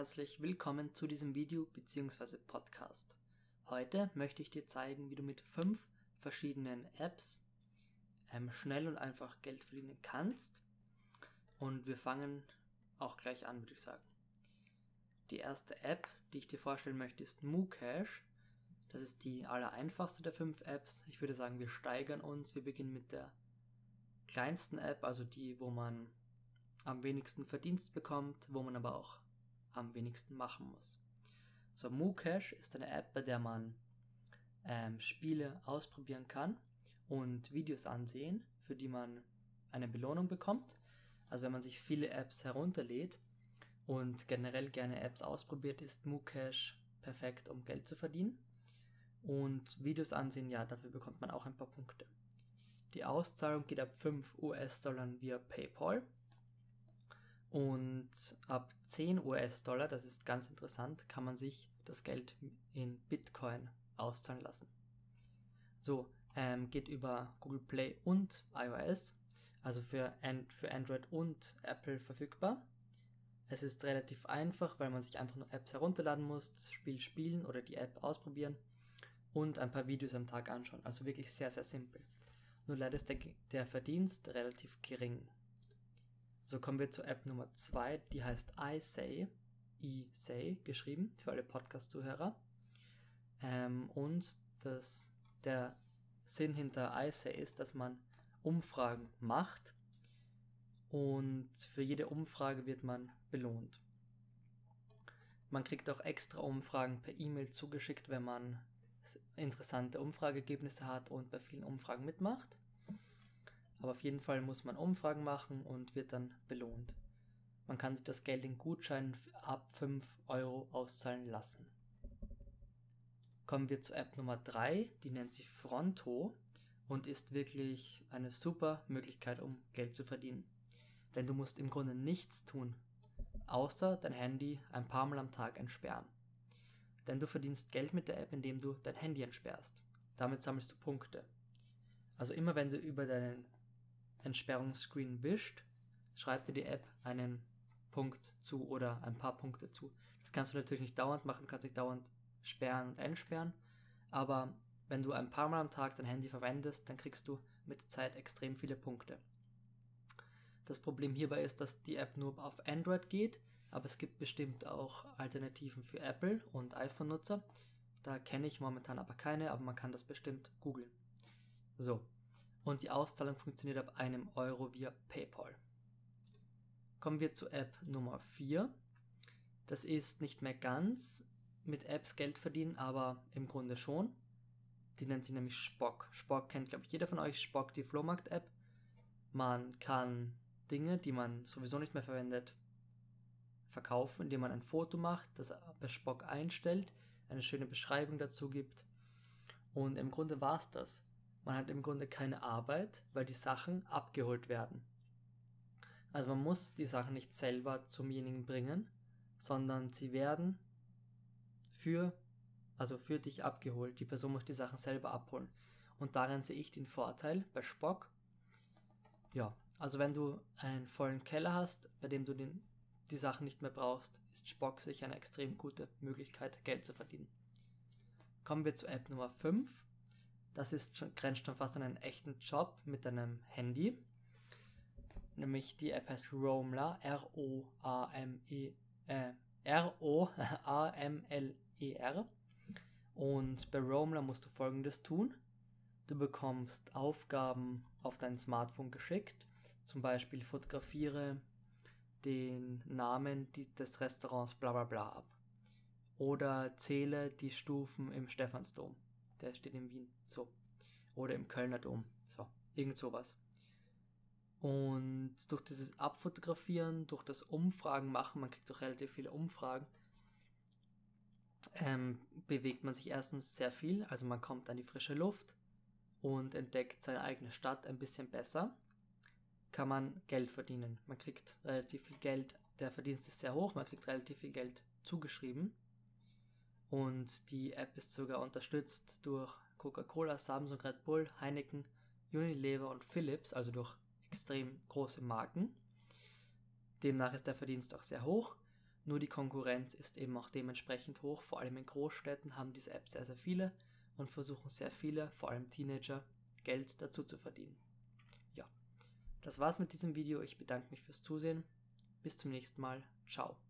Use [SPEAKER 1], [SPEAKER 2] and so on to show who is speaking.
[SPEAKER 1] herzlich willkommen zu diesem Video bzw. Podcast. Heute möchte ich dir zeigen, wie du mit fünf verschiedenen Apps ähm, schnell und einfach Geld verdienen kannst. Und wir fangen auch gleich an, würde ich sagen. Die erste App, die ich dir vorstellen möchte, ist Mucash. Das ist die allereinfachste der fünf Apps. Ich würde sagen, wir steigern uns. Wir beginnen mit der kleinsten App, also die, wo man am wenigsten Verdienst bekommt, wo man aber auch am wenigsten machen muss. So, Mucash ist eine App, bei der man ähm, Spiele ausprobieren kann und Videos ansehen, für die man eine Belohnung bekommt. Also wenn man sich viele Apps herunterlädt und generell gerne Apps ausprobiert, ist Mucash perfekt, um Geld zu verdienen. Und Videos ansehen, ja, dafür bekommt man auch ein paar Punkte. Die Auszahlung geht ab 5 US-Dollar via PayPal und ab 10 US-Dollar, das ist ganz interessant, kann man sich das Geld in Bitcoin auszahlen lassen. So, ähm, geht über Google Play und iOS, also für, And für Android und Apple verfügbar. Es ist relativ einfach, weil man sich einfach nur Apps herunterladen muss, das Spiel spielen oder die App ausprobieren und ein paar Videos am Tag anschauen. Also wirklich sehr, sehr simpel. Nur leider ist der, der Verdienst relativ gering. So kommen wir zur App Nummer 2, die heißt iSay, iSay geschrieben, für alle Podcast-Zuhörer. Ähm, und das, der Sinn hinter iSay ist, dass man Umfragen macht und für jede Umfrage wird man belohnt. Man kriegt auch extra Umfragen per E-Mail zugeschickt, wenn man interessante Umfrageergebnisse hat und bei vielen Umfragen mitmacht. Aber auf jeden Fall muss man Umfragen machen und wird dann belohnt. Man kann sich das Geld in Gutscheinen ab 5 Euro auszahlen lassen. Kommen wir zur App Nummer 3, die nennt sich Fronto und ist wirklich eine super Möglichkeit, um Geld zu verdienen. Denn du musst im Grunde nichts tun, außer dein Handy ein paar Mal am Tag entsperren. Denn du verdienst Geld mit der App, indem du dein Handy entsperrst. Damit sammelst du Punkte. Also immer wenn du über deinen Entsperrungsscreen wischt, schreibt dir die App einen Punkt zu oder ein paar Punkte zu. Das kannst du natürlich nicht dauernd machen, kannst nicht dauernd sperren und entsperren, aber wenn du ein paar Mal am Tag dein Handy verwendest, dann kriegst du mit der Zeit extrem viele Punkte. Das Problem hierbei ist, dass die App nur auf Android geht, aber es gibt bestimmt auch Alternativen für Apple und iPhone-Nutzer. Da kenne ich momentan aber keine, aber man kann das bestimmt googeln. So, und die Auszahlung funktioniert ab einem Euro via PayPal. Kommen wir zu App Nummer 4. Das ist nicht mehr ganz mit Apps Geld verdienen, aber im Grunde schon. Die nennt sich nämlich Spock. Spock kennt, glaube ich, jeder von euch. Spock, die Flohmarkt-App. Man kann Dinge, die man sowieso nicht mehr verwendet, verkaufen, indem man ein Foto macht, das bei Spock einstellt, eine schöne Beschreibung dazu gibt. Und im Grunde war es das. Man hat im Grunde keine Arbeit, weil die Sachen abgeholt werden. Also man muss die Sachen nicht selber zumjenigen bringen, sondern sie werden für, also für dich abgeholt. Die Person muss die Sachen selber abholen. Und darin sehe ich den Vorteil bei Spock. Ja, also wenn du einen vollen Keller hast, bei dem du den, die Sachen nicht mehr brauchst, ist Spock sicher eine extrem gute Möglichkeit, Geld zu verdienen. Kommen wir zu App Nummer 5. Das ist schon, grenzt schon fast an einen echten Job mit einem Handy. Nämlich die App heißt Roamler, R-O-A-M-E, äh, R-O-A-M-L-E-R. Und bei Roamler musst du folgendes tun. Du bekommst Aufgaben auf dein Smartphone geschickt. Zum Beispiel fotografiere den Namen des Restaurants bla bla bla ab. Oder zähle die Stufen im Stephansdom der steht in Wien. So. Oder im Kölner Dom. So. Irgend sowas. Und durch dieses Abfotografieren, durch das Umfragen machen, man kriegt auch relativ viele Umfragen, ähm, bewegt man sich erstens sehr viel, also man kommt an die frische Luft und entdeckt seine eigene Stadt ein bisschen besser, kann man Geld verdienen. Man kriegt relativ viel Geld, der Verdienst ist sehr hoch, man kriegt relativ viel Geld zugeschrieben und die App ist sogar unterstützt durch Coca-Cola, Samsung, Red Bull, Heineken, Unilever und Philips, also durch extrem große Marken. Demnach ist der Verdienst auch sehr hoch. Nur die Konkurrenz ist eben auch dementsprechend hoch. Vor allem in Großstädten haben diese Apps sehr, sehr viele und versuchen sehr viele, vor allem Teenager, Geld dazu zu verdienen. Ja, das war's mit diesem Video. Ich bedanke mich fürs Zusehen. Bis zum nächsten Mal. Ciao.